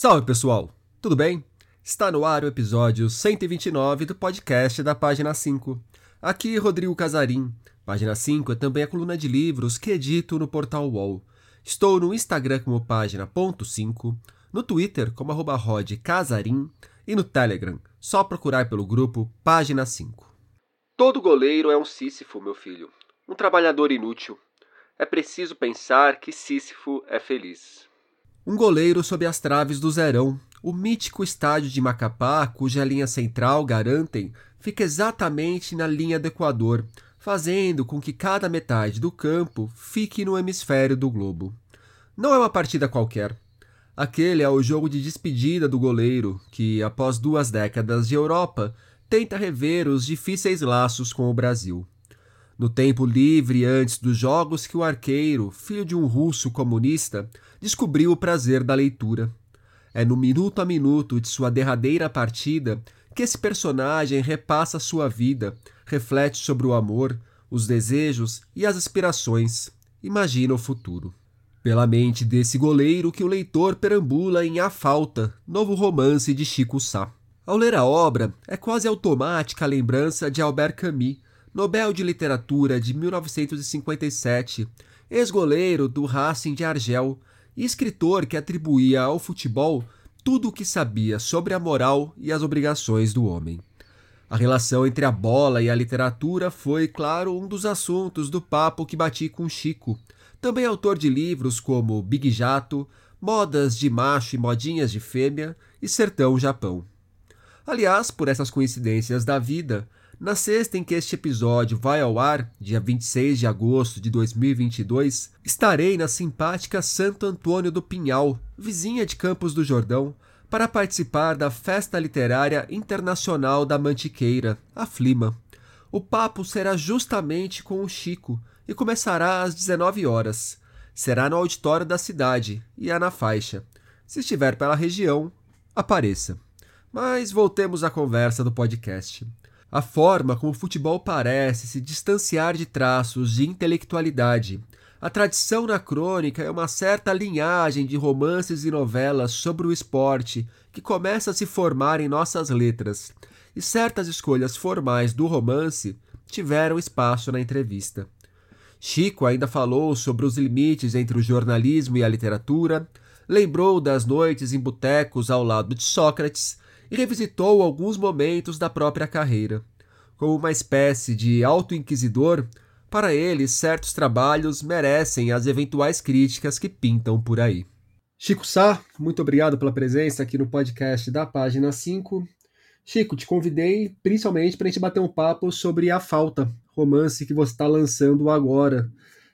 Salve pessoal, tudo bem? Está no ar o episódio 129 do podcast da Página 5. Aqui Rodrigo Casarim. Página 5 é também a coluna de livros que edito no portal UOL. Estou no Instagram como página.5, no Twitter como arroba rodcasarim e no Telegram, só procurar pelo grupo Página 5. Todo goleiro é um Sísifo, meu filho. Um trabalhador inútil. É preciso pensar que Sísifo é feliz. Um goleiro sob as traves do Zerão, o mítico estádio de Macapá, cuja linha central, garantem, fica exatamente na linha do Equador, fazendo com que cada metade do campo fique no hemisfério do globo. Não é uma partida qualquer. Aquele é o jogo de despedida do goleiro, que, após duas décadas de Europa, tenta rever os difíceis laços com o Brasil. No tempo livre antes dos jogos que o arqueiro, filho de um russo comunista, descobriu o prazer da leitura. É no minuto a minuto de sua derradeira partida que esse personagem repassa sua vida, reflete sobre o amor, os desejos e as aspirações, imagina o futuro. Pela mente desse goleiro que o leitor perambula em A Falta, novo romance de Chico Sá. Ao ler a obra, é quase automática a lembrança de Albert Camus, Nobel de Literatura de 1957, ex-goleiro do Racing de Argel e escritor que atribuía ao futebol tudo o que sabia sobre a moral e as obrigações do homem. A relação entre a bola e a literatura foi, claro, um dos assuntos do papo que bati com Chico, também autor de livros como Big Jato, Modas de Macho e Modinhas de Fêmea e Sertão Japão. Aliás, por essas coincidências da vida, na sexta em que este episódio vai ao ar, dia 26 de agosto de 2022, estarei na simpática Santo Antônio do Pinhal, vizinha de Campos do Jordão, para participar da Festa Literária Internacional da Mantiqueira, a Flima. O papo será justamente com o Chico e começará às 19 horas. Será no auditório da cidade e é na faixa. Se estiver pela região, apareça. Mas voltemos à conversa do podcast. A forma como o futebol parece se distanciar de traços de intelectualidade. A tradição na crônica é uma certa linhagem de romances e novelas sobre o esporte que começa a se formar em nossas letras, e certas escolhas formais do romance tiveram espaço na entrevista. Chico ainda falou sobre os limites entre o jornalismo e a literatura, lembrou das noites em botecos ao lado de Sócrates e revisitou alguns momentos da própria carreira. Como uma espécie de auto-inquisidor, para ele, certos trabalhos merecem as eventuais críticas que pintam por aí. Chico Sá, muito obrigado pela presença aqui no podcast da página 5. Chico, te convidei principalmente para a gente bater um papo sobre A Falta, romance que você está lançando agora.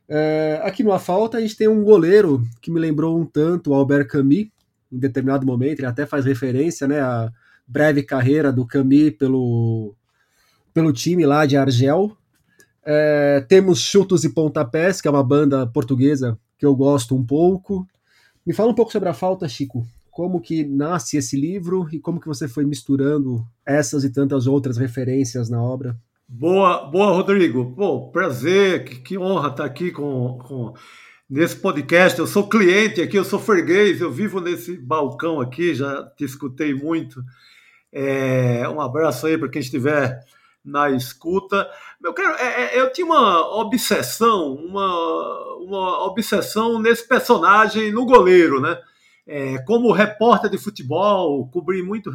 É, aqui no A Falta a gente tem um goleiro que me lembrou um tanto Albert Camus, em determinado momento, ele até faz referência né, à breve carreira do Camus pelo, pelo time lá de Argel. É, temos Chutos e Pontapés, que é uma banda portuguesa que eu gosto um pouco. Me fala um pouco sobre a falta, Chico. Como que nasce esse livro e como que você foi misturando essas e tantas outras referências na obra? Boa, boa, Rodrigo. Pô, prazer, que, que honra estar aqui com, com nesse podcast. Eu sou cliente aqui, eu sou freguês, eu vivo nesse balcão aqui, já te escutei muito. É, um abraço aí para quem estiver na escuta. Eu, quero, é, é, eu tinha uma obsessão, uma, uma obsessão nesse personagem, no goleiro, né? É, como repórter de futebol, cobri muito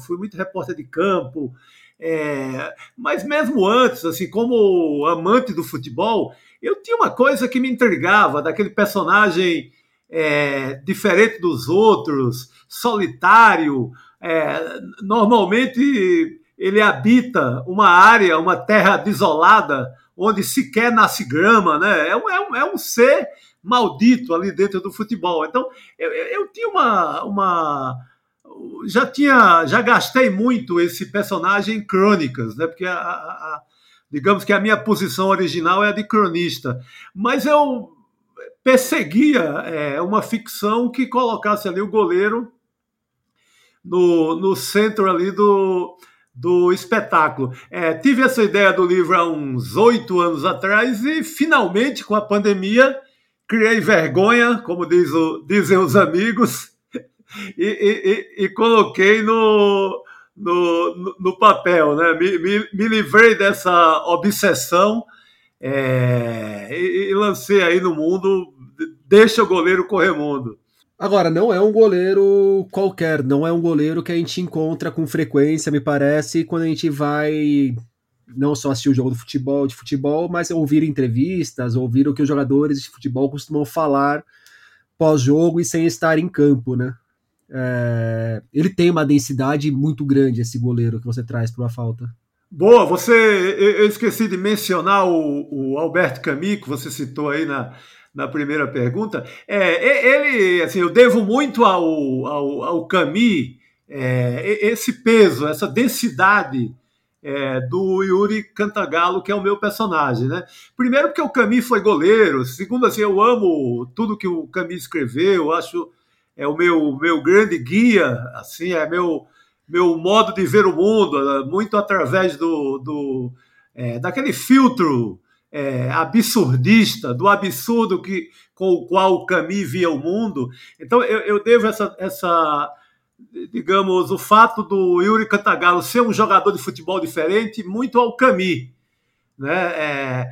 fui muito repórter de campo, é, mas mesmo antes, assim, como amante do futebol, eu tinha uma coisa que me intrigava daquele personagem é, diferente dos outros, solitário, é, normalmente ele habita uma área, uma terra desolada, onde sequer nasce grama, né? É um, é um, é um ser maldito ali dentro do futebol. Então, eu, eu tinha uma, uma já tinha, já gastei muito esse personagem em crônicas, né? Porque a, a, digamos que a minha posição original é a de cronista, mas eu perseguia é, uma ficção que colocasse ali o goleiro no, no centro ali do, do espetáculo. É, tive essa ideia do livro há uns oito anos atrás e, finalmente, com a pandemia, criei vergonha, como diz o, dizem os amigos, e, e, e, coloquei no, no, no papel, né? Me, me, me, livrei dessa obsessão é, e, e lancei aí no mundo, deixa o goleiro correr mundo. Agora, não é um goleiro qualquer, não é um goleiro que a gente encontra com frequência, me parece, quando a gente vai não só assistir o jogo do futebol, de futebol, mas ouvir entrevistas, ouvir o que os jogadores de futebol costumam falar pós-jogo e sem estar em campo, né? É, ele tem uma densidade muito grande, esse goleiro que você traz para uma falta. Boa, você. Eu esqueci de mencionar o, o Alberto Camus, que você citou aí na, na primeira pergunta. É, ele, assim, eu devo muito ao, ao, ao é, esse peso, essa densidade é, do Yuri Cantagalo, que é o meu personagem, né? Primeiro porque o Camus foi goleiro, segundo assim, eu amo tudo que o Camus escreveu, acho é o meu meu grande guia, assim, é meu meu modo de ver o mundo, muito através do, do é, daquele filtro é, absurdista, do absurdo que, com o qual o Camus via o mundo. Então eu, eu devo essa, essa digamos, o fato do Yuri Cantagalo ser um jogador de futebol diferente muito ao Camus. Né? É,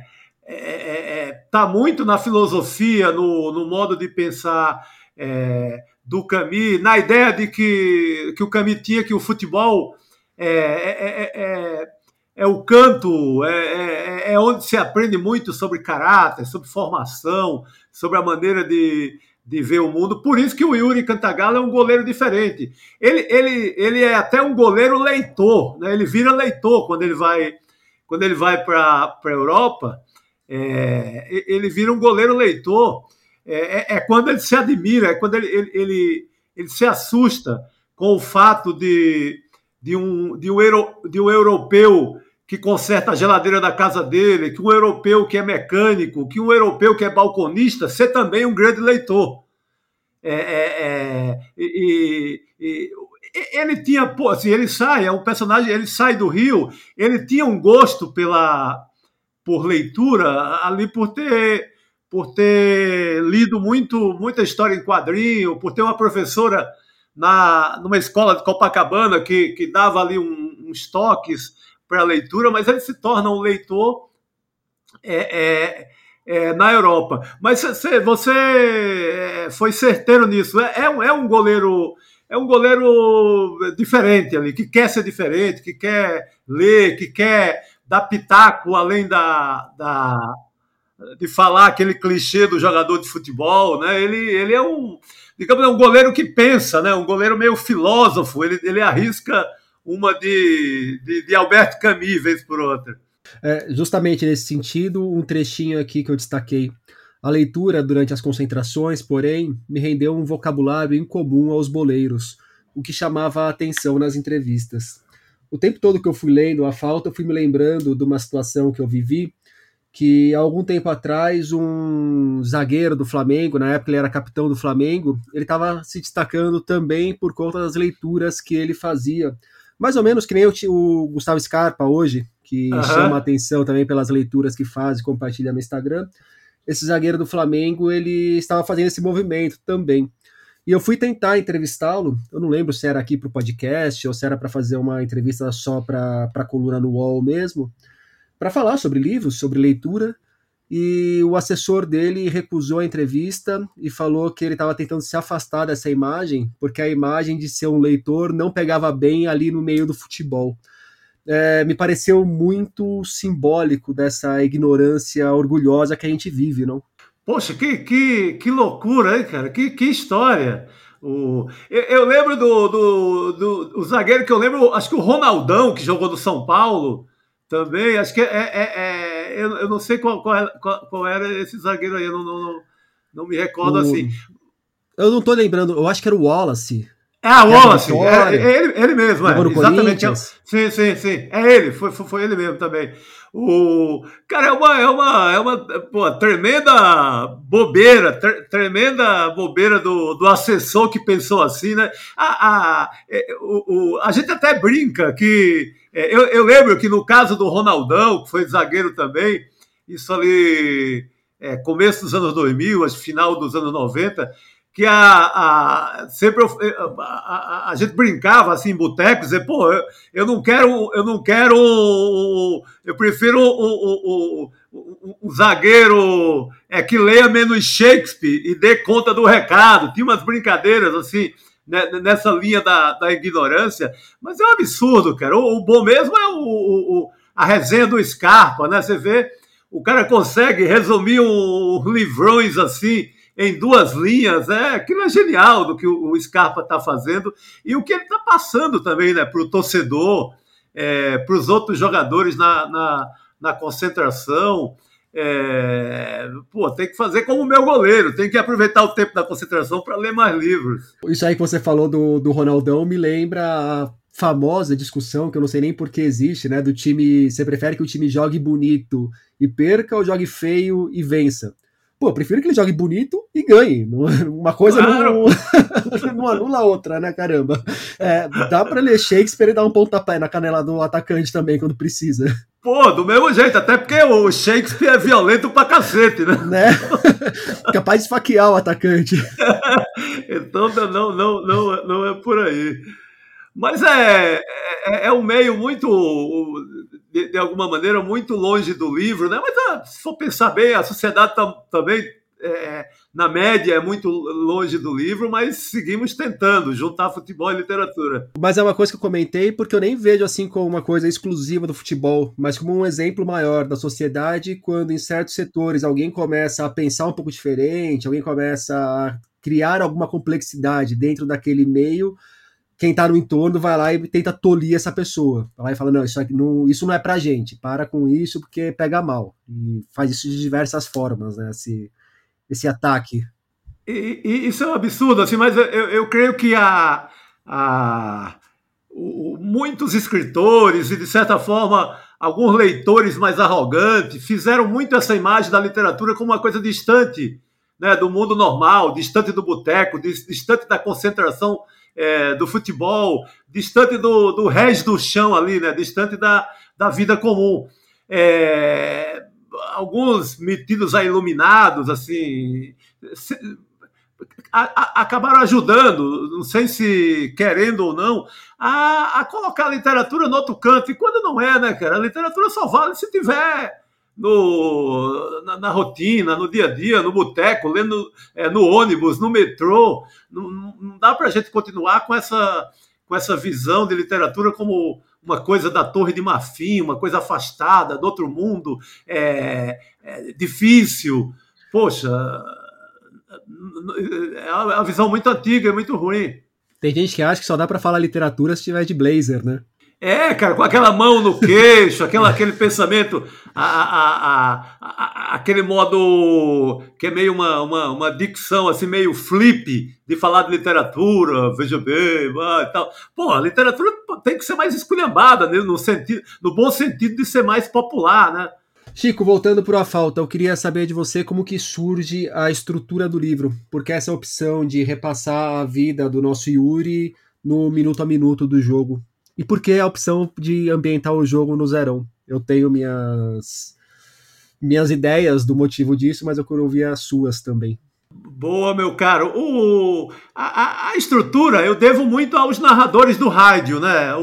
é, é, é tá muito na filosofia, no, no modo de pensar é, do Camus, na ideia de que, que o Camus tinha que o futebol é, é, é, é o canto, é, é, onde se aprende muito sobre caráter, sobre formação, sobre a maneira de, de ver o mundo. Por isso que o Yuri Cantagalo é um goleiro diferente. Ele, ele, ele é até um goleiro leitor, né? ele vira leitor quando ele vai, quando ele vai para a Europa. É, ele vira um goleiro leitor. É, é, é, quando ele se admira, é quando ele, ele, ele, ele, se assusta com o fato de, de, um, de, um, euro, de um europeu que conserta a geladeira da casa dele, que um europeu que é mecânico, que um europeu que é balconista, ser também um grande leitor. É, é, é, e, e, ele tinha, assim, ele sai, é um personagem, ele sai do Rio, ele tinha um gosto pela por leitura ali por ter por ter lido muito muita história em quadrinho, por ter uma professora na numa escola de Copacabana que, que dava ali um, uns toques para a leitura, mas ele se torna um leitor é, é, é, na Europa. Mas você, você é, foi certeiro nisso. É, é, um, é um goleiro é um goleiro diferente ali, que quer ser diferente, que quer ler, que quer dar pitaco além da, da de falar aquele clichê do jogador de futebol, né? Ele, ele é um, digamos, é um goleiro que pensa, né? Um goleiro meio filósofo. Ele, ele arrisca uma de, de, de Alberto Camus, vez por outra. É, justamente nesse sentido, um trechinho aqui que eu destaquei. A leitura durante as concentrações, porém, me rendeu um vocabulário incomum aos boleiros, o que chamava a atenção nas entrevistas. O tempo todo que eu fui lendo a falta, eu fui me lembrando de uma situação que eu vivi, que há algum tempo atrás um zagueiro do Flamengo, na época ele era capitão do Flamengo, ele estava se destacando também por conta das leituras que ele fazia mais ou menos que nem o, o Gustavo Scarpa hoje, que uhum. chama a atenção também pelas leituras que faz e compartilha no Instagram. Esse zagueiro do Flamengo, ele estava fazendo esse movimento também. E eu fui tentar entrevistá-lo, eu não lembro se era aqui para o podcast ou se era para fazer uma entrevista só para a coluna no UOL mesmo, para falar sobre livros, sobre leitura, e o assessor dele recusou a entrevista e falou que ele estava tentando se afastar dessa imagem, porque a imagem de ser um leitor não pegava bem ali no meio do futebol. É, me pareceu muito simbólico dessa ignorância orgulhosa que a gente vive, não? Poxa, que, que, que loucura, hein, cara? Que, que história! O, eu, eu lembro do, do, do, do zagueiro que eu lembro, acho que o Ronaldão, que jogou do São Paulo, também, acho que é, é, é eu, eu, não sei qual, qual, qual, era esse zagueiro aí, eu não, não, não, não me recordo o, assim. Eu não tô lembrando, eu acho que era o Wallace. É, a Wallace, é, é, ele, ele mesmo, é, exatamente. É, sim, sim, sim, é ele, foi, foi, foi ele mesmo também. O cara é uma é uma é uma pô, tremenda bobeira, tre, tremenda bobeira do, do assessor que pensou assim, né? A, a, é, o, o, a gente até brinca que é, eu, eu, lembro que no caso do Ronaldão, que foi zagueiro também, isso ali é, começo dos anos 2000, final dos anos 90, que a, a sempre a, a, a, gente brincava assim em botecos, dizer, pô, eu, eu, não quero, eu não quero, eu prefiro o, o zagueiro é, que leia menos Shakespeare e dê conta do recado. Tinha umas brincadeiras assim nessa linha da, da ignorância, mas é um absurdo, cara. O, o bom mesmo é o, o, a resenha do Scarpa, né? Você vê, o cara consegue resumir uns um, livrões assim em duas linhas, é aquilo é genial do que o, Scarpa está fazendo e o que ele está passando também né, para o torcedor, é, para os outros jogadores na, na, na concentração. É, pô, tem que fazer como o meu goleiro, tem que aproveitar o tempo da concentração para ler mais livros. Isso aí que você falou do, do Ronaldão me lembra a famosa discussão, que eu não sei nem por que existe, né? Do time. Você prefere que o time jogue bonito e perca ou jogue feio e vença? Pô, eu prefiro que ele jogue bonito e ganhe. Uma coisa claro. não, não anula a outra, né, caramba? É, dá pra ler Shakespeare e dar um pontapé na canela do atacante também quando precisa. Pô, do mesmo jeito, até porque o Shakespeare é violento pra cacete, né? né? Capaz de esfaquear o atacante. então não, não, não, não é por aí. Mas é, é, é um meio muito de, de, alguma maneira, muito longe do livro, né? Mas ah, se for pensar bem, a sociedade também, é, na média, é muito longe do livro, mas seguimos tentando juntar futebol e literatura. Mas é uma coisa que eu comentei porque eu nem vejo assim como uma coisa exclusiva do futebol, mas como um exemplo maior da sociedade quando em certos setores alguém começa a pensar um pouco diferente, alguém começa a criar alguma complexidade dentro daquele meio quem tá no entorno vai lá e tenta tolir essa pessoa. Vai lá e fala, não, isso, aqui não, isso não é pra gente, para com isso porque pega mal. E faz isso de diversas formas, né, esse, esse ataque. E, e isso é um absurdo, assim, mas eu, eu creio que a, a, o, muitos escritores e, de certa forma, alguns leitores mais arrogantes fizeram muito essa imagem da literatura como uma coisa distante né, do mundo normal, distante do boteco, distante da concentração é, do futebol, distante do, do resto do chão ali, né? distante da, da vida comum. É, alguns metidos a iluminados, assim, se, a, a, acabaram ajudando, não sei se querendo ou não, a, a colocar a literatura no outro canto. E quando não é, né, cara? A literatura só vale se tiver no, na, na, rotina, no dia a dia, no boteco, lendo é, no ônibus, no metrô. Não, não dá para a gente continuar com essa, com essa visão de literatura como uma coisa da Torre de Marfim, uma coisa afastada, do outro mundo, é, é difícil. Poxa, é uma visão muito antiga, é muito ruim. Tem gente que acha que só dá para falar literatura se tiver de blazer, né? É, cara, com aquela mão no queixo, aquela, aquele pensamento, a, a, a, aquele modo que é meio uma, uma, uma, dicção assim, meio flip de falar de literatura, veja bem, e tal. Pô, a literatura tem que ser mais esculhambada, né, no, sentido, no bom sentido de ser mais popular, né? Chico, voltando para a falta, eu queria saber de você como que surge a estrutura do livro, porque essa opção de repassar a vida do nosso Yuri no minuto a minuto do jogo e por que a opção de ambientar o jogo no zerão? Eu tenho minhas minhas ideias do motivo disso, mas eu quero ouvir as suas também. Boa, meu caro. O, a, a, estrutura eu devo muito aos narradores do rádio, né? O,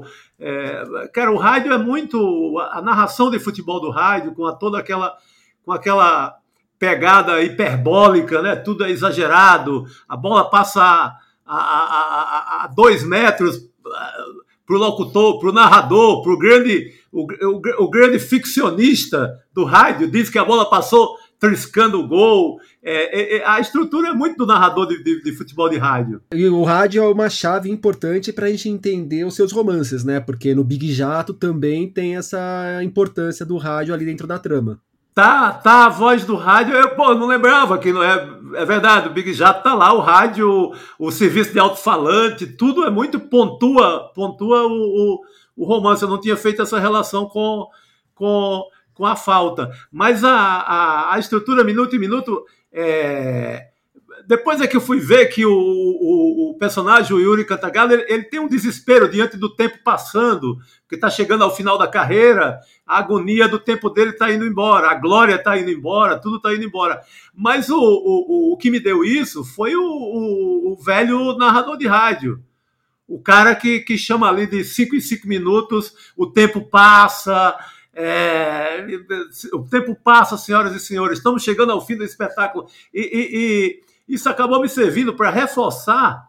o é, cara, o rádio é muito a narração de futebol do rádio com a, toda aquela com aquela pegada hiperbólica, né? Tudo é exagerado. A bola passa a, a, a, a dois metros para o locutor, para o narrador, para o grande, o, o, grande ficcionista do rádio, diz que a bola passou triscando o gol. É, é, é, a estrutura é muito do narrador de, de, de, futebol de rádio. E o rádio é uma chave importante para a gente entender os seus romances, né? Porque no Big Jato também tem essa importância do rádio ali dentro da trama. Tá, tá a voz do rádio. Eu, pô, não lembrava que não é. É verdade, o Big Jato tá lá, o rádio, o serviço de alto-falante, tudo é muito pontua, pontua o, o, o, romance. Eu não tinha feito essa relação com, com, com a falta. Mas a, a, a estrutura minuto em minuto é, depois é que eu fui ver que o, o, o personagem, o Yuri Cantagalo, ele, ele, tem um desespero diante do tempo passando, que está chegando ao final da carreira, a agonia do tempo dele está indo embora, a glória está indo embora, tudo está indo embora. Mas o, o, o que me deu isso foi o, o, velho narrador de rádio. O cara que, que chama ali de cinco em cinco minutos, o tempo passa, é, o tempo passa, senhoras e senhores, estamos chegando ao fim do espetáculo. E, e, e isso acabou me servindo para reforçar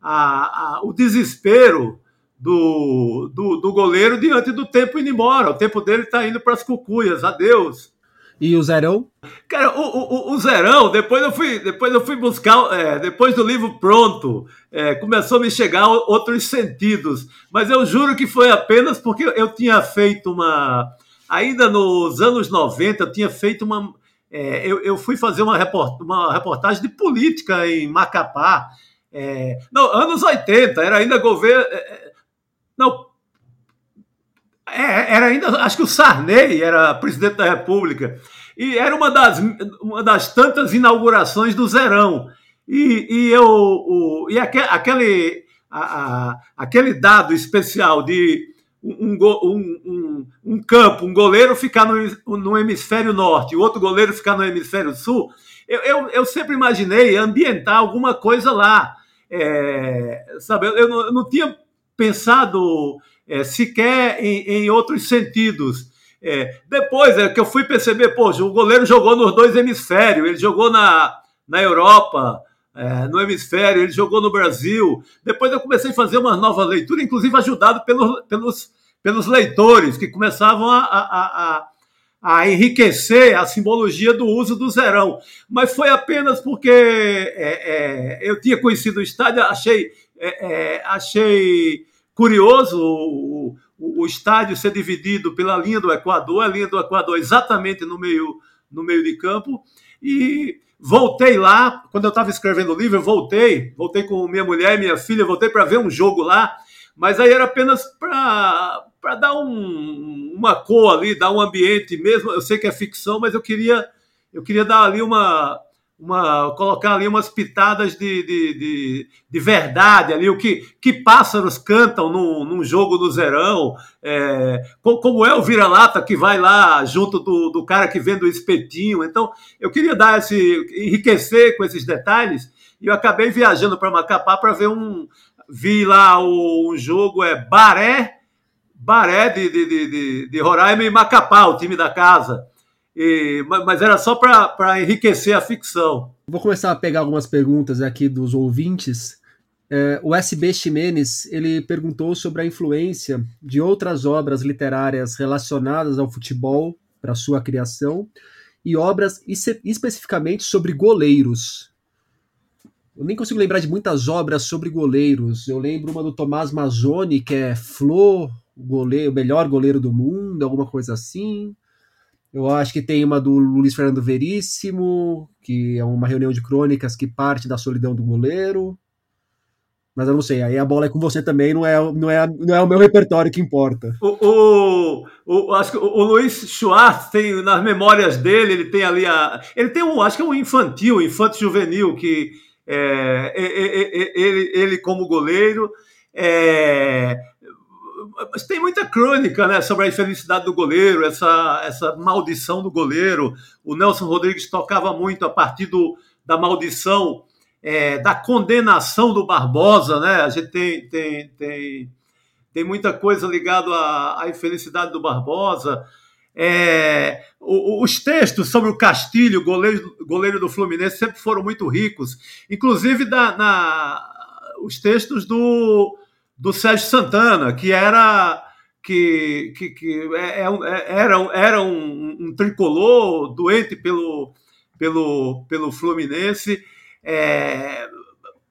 a, a, o desespero do, do, do, goleiro diante do tempo indo embora. O tempo dele está indo para as cucuias. Adeus. E o Zerão? Cara, o, o, o Zerão, depois eu fui, depois eu fui buscar, é, depois do livro pronto, é, começou a me chegar outros sentidos. Mas eu juro que foi apenas porque eu tinha feito uma. Ainda nos anos 90, eu tinha feito uma. É, eu, eu, fui fazer uma, report, uma reportagem de política em Macapá. É, não, anos 80, era ainda governo. É, é, não, é, era ainda, acho que o Sarney era presidente da República, e era uma das, uma das tantas inaugurações do Zerão. E, e, eu, o, e aquele, a, a, aquele dado especial de um, um, um, campo, um goleiro ficar no, no hemisfério norte e outro goleiro ficar no hemisfério sul, eu, eu, eu sempre imaginei ambientar alguma coisa lá. É, sabe, eu, eu, não, eu não tinha pensado é, sequer em, em, outros sentidos. É, depois é que eu fui perceber, poxa, o goleiro jogou nos dois hemisférios, ele jogou na, na Europa, é, no hemisfério, ele jogou no Brasil. Depois eu comecei a fazer uma nova leitura, inclusive ajudado pelos, pelos, pelos leitores, que começavam a, a, a, a enriquecer a simbologia do uso do zerão. Mas foi apenas porque é, é, eu tinha conhecido o estádio, achei, é, é, achei curioso o, o, o, estádio ser dividido pela linha do Equador, a linha do Equador exatamente no meio, no meio de campo, e voltei lá, quando eu estava escrevendo o livro, eu voltei, voltei com minha mulher e minha filha, voltei para ver um jogo lá, mas aí era apenas para dar um, uma cor ali, dar um ambiente mesmo, eu sei que é ficção, mas eu queria, eu queria dar ali uma, uma, colocar ali umas pitadas de, de, de, de, verdade ali, o que, que pássaros cantam num, num jogo do Zerão, é, como é o vira-lata que vai lá junto do, do cara que vende o espetinho. Então, eu queria dar esse, enriquecer com esses detalhes, e eu acabei viajando para Macapá para ver um. Vi lá o, um jogo, é Baré, Baré de, de, de, de Roraima e Macapá, o time da casa. E, mas era só para enriquecer a ficção. Vou começar a pegar algumas perguntas aqui dos ouvintes. É, o SB Ximenes ele perguntou sobre a influência de outras obras literárias relacionadas ao futebol para sua criação e obras especificamente sobre goleiros. Eu nem consigo lembrar de muitas obras sobre goleiros. Eu lembro uma do Tomás Mazzoni, que é Flo, o, goleiro, o melhor goleiro do mundo, alguma coisa assim. Eu acho que tem uma do Luiz Fernando Veríssimo, que é uma reunião de crônicas que parte da solidão do goleiro. Mas eu não sei, aí a bola é com você também, não é, não é, não é o meu repertório que importa. O, o, o acho que o Luiz Schwartz tem, nas memórias dele, ele tem ali a. Ele tem um, acho que é um infantil, infanto juvenil, que é, ele, ele como goleiro. É, mas tem muita crônica né, sobre a infelicidade do goleiro, essa, essa maldição do goleiro. O Nelson Rodrigues tocava muito a partir do, da maldição, é, da condenação do Barbosa. Né? A gente tem, tem, tem, tem muita coisa ligada à, à infelicidade do Barbosa. É, os textos sobre o Castilho, goleiro, goleiro do Fluminense, sempre foram muito ricos, inclusive da, na, os textos do do Sérgio Santana, que era que, que, que é, é, é era, era um, um, tricolor doente pelo, pelo, pelo Fluminense. É,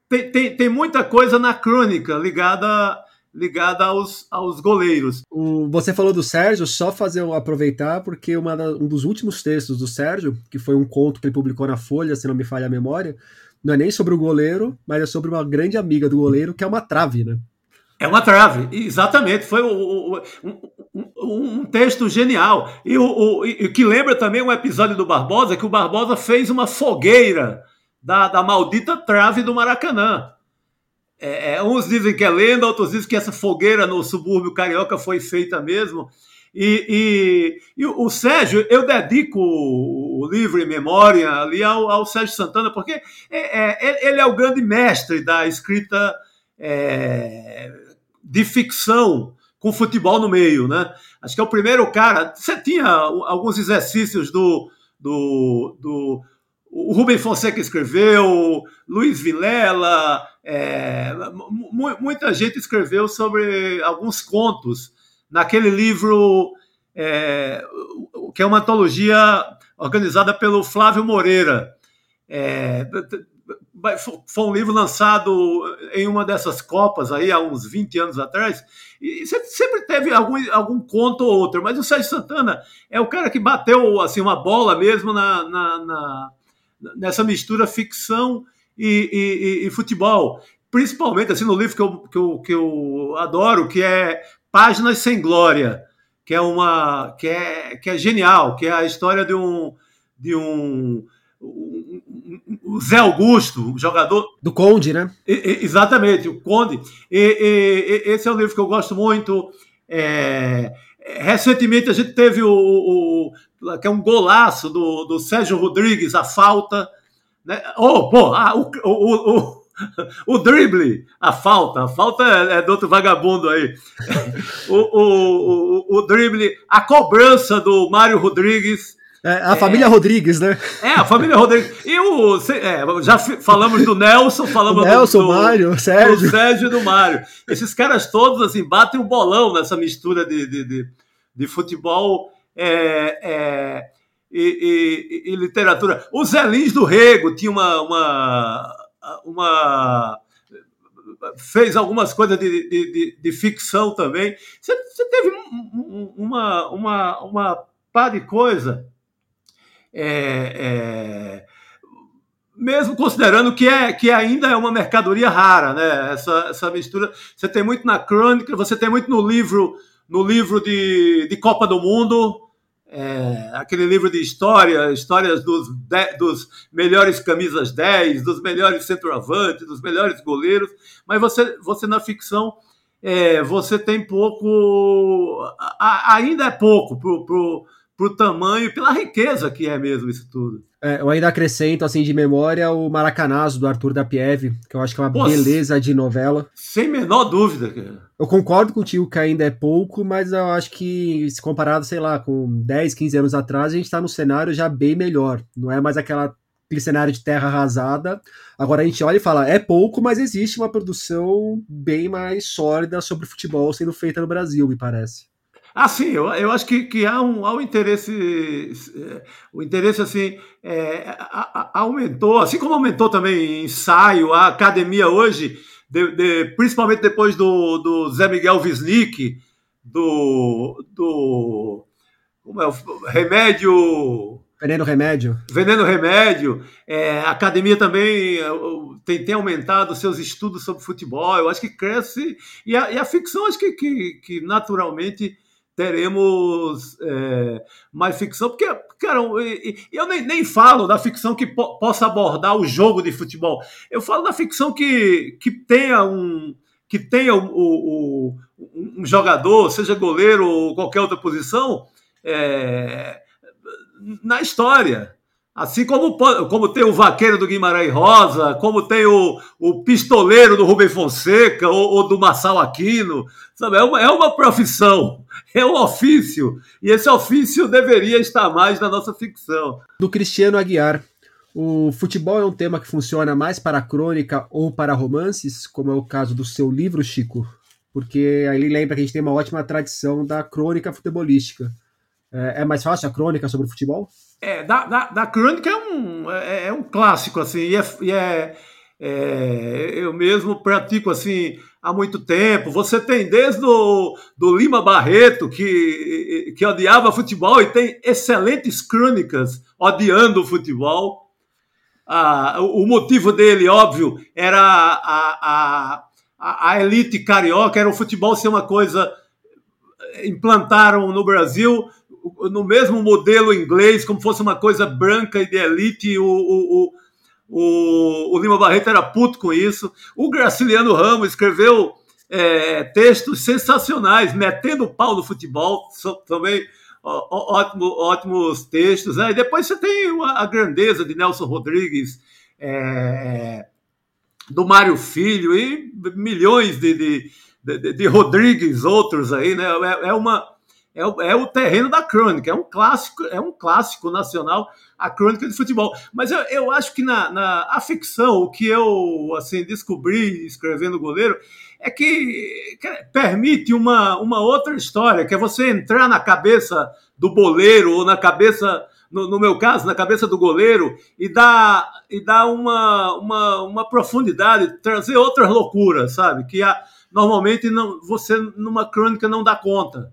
tem, tem, tem muita coisa na crônica ligada ligada aos, aos goleiros. O, você falou do Sérgio, só fazer aproveitar, porque uma um dos últimos textos do Sérgio, que foi um conto que ele publicou na Folha, se não me falha a memória, não é nem sobre o goleiro, mas é sobre uma grande amiga do goleiro, que é uma trave, né? É uma trave, exatamente. Foi um, um, um texto genial. E o, o e que lembra também um episódio do Barbosa, que o Barbosa fez uma fogueira da, da maldita trave do Maracanã. É, é, uns dizem que é lenda, outros dizem que essa fogueira no subúrbio carioca foi feita mesmo. E, e, e o Sérgio, eu dedico o livro em memória ali ao, ao Sérgio Santana, porque é, é, ele é o grande mestre da escrita é, de ficção com futebol no meio, né? Acho que é o primeiro cara. Você tinha alguns exercícios do, do, do o Rubem Fonseca escreveu, Luiz Vilela, é, muita gente escreveu sobre alguns contos naquele livro é, que é uma antologia organizada pelo Flávio Moreira. É, foi um livro lançado em uma dessas copas aí há uns 20 anos atrás e sempre teve algum, algum conto ou outro, mas o Sérgio Santana é o cara que bateu assim uma bola mesmo na, na, na nessa mistura ficção e, e, e, futebol, principalmente assim no livro que eu, que eu, que eu adoro, que é Páginas Sem Glória, que é uma que é, que é genial, que é a história de um de um, o Zé Augusto, jogador do Conde, né? exatamente, o Conde. E, esse é um livro que eu gosto muito. É, recentemente a gente teve o, o, o, que é um golaço do, do Sérgio Rodrigues, a falta. Né? Oh, pô, ah, o, o, o drible, a falta, a falta é, é do outro vagabundo aí. O, o, o, o drible, a cobrança do Mário Rodrigues. É, a família é, Rodrigues, né? É, a família Rodrigues. E o. É, já falamos do Nelson, falamos o Nelson, do, do Mário, Sérgio. Do Sérgio e do Mário. Esses caras todos, assim, batem o um bolão nessa mistura de, de, de, de futebol é, é, e, e, e, literatura. O Zé Lins do Rego tinha uma, uma uma fez algumas coisas de, de, de, ficção também. Você, você teve uma, uma, uma par de coisa, é, é, mesmo considerando que, é, que ainda é uma mercadoria rara, né? Essa, essa mistura. Você tem muito na crônica, você tem muito no livro, no livro de, de Copa do Mundo é, aquele livro de história, histórias dos, dos melhores camisas 10, dos melhores centroavantes, dos melhores goleiros, mas você, você na ficção é, você tem pouco, a, ainda é pouco pro, tamanho, pela riqueza que é mesmo isso tudo. É, eu ainda acrescento, assim, de memória, o Maracanazo, do Arthur da Pieve, que eu acho que é uma beleza de novela. Sem menor dúvida, cara. Eu concordo contigo que ainda é pouco, mas eu acho que, se comparado, sei lá, com 10, 15 anos atrás, a gente está num cenário já bem melhor. Não é mais aquela, aquele cenário de terra arrasada. Agora a gente olha e fala, é pouco, mas existe uma produção bem mais sólida sobre futebol sendo feita no Brasil, me parece. Ah, sim, eu, eu acho que, que há, um, há um interesse, o interesse assim, é, a, a, aumentou, assim como aumentou também ensaio, a academia hoje, de, de, principalmente depois do, do Zé Miguel Wisnik, do, do como é, o remédio... Veneno Remédio. Veneno Remédio. É, a academia também é, tem, tem aumentado seus estudos sobre futebol. Eu acho que cresce. E a, e a ficção, acho que, que, que naturalmente teremos é, mais ficção, porque, cara, eu nem, nem falo da ficção que po possa abordar o jogo de futebol. Eu falo da ficção que, que tenha um que tenha o, o, o um jogador, seja goleiro ou qualquer outra posição, é, na história. Assim como, como tem o vaqueiro do Guimarães Rosa, como tem o, o pistoleiro do Rubem Fonseca ou, ou do Massal Aquino, sabe? É uma, é uma profissão, é um ofício, e esse ofício deveria estar mais na nossa ficção. Do Cristiano Aguiar, o futebol é um tema que funciona mais para crônica ou para romances, como é o caso do seu livro, Chico? Porque aí lembra que a gente tem uma ótima tradição da crônica futebolística. É, é mais fácil a crônica sobre futebol? É, da, da, da crônica é um, é, é, um clássico, assim, e, é, e é, é, eu mesmo pratico assim há muito tempo. Você tem desde o do Lima Barreto, que, que odiava futebol, e tem excelentes crônicas odiando o futebol. Ah, o motivo dele, óbvio, era a, a, a elite carioca, era o futebol ser uma coisa. Implantaram no Brasil no mesmo modelo inglês, como fosse uma coisa branca e de elite, o, o, o, o Lima Barreto era puto com isso. O Graciliano Ramos escreveu é, textos sensacionais, metendo pau no futebol, também ótimo, ótimos textos. Né? E depois você tem a grandeza de Nelson Rodrigues, é, do Mário Filho e milhões de, de, de, de Rodrigues, outros aí, né? É, é uma é o, é o, terreno da crônica, é um clássico, é um clássico nacional, a crônica de futebol. Mas eu, eu acho que na, na a ficção, o que eu assim descobri escrevendo goleiro é que, que permite uma, uma outra história, que é você entrar na cabeça do boleiro ou na cabeça no, no, meu caso, na cabeça do goleiro, e dar, e dar uma, uma, uma profundidade, trazer outras loucuras, sabe? Que a, normalmente não, você, numa crônica, não dá conta.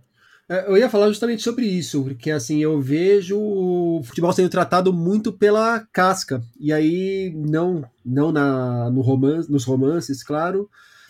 É, eu ia falar justamente sobre isso, porque assim, eu vejo o futebol sendo tratado muito pela casca. E aí, não, não na, no romance, nos romances, claro,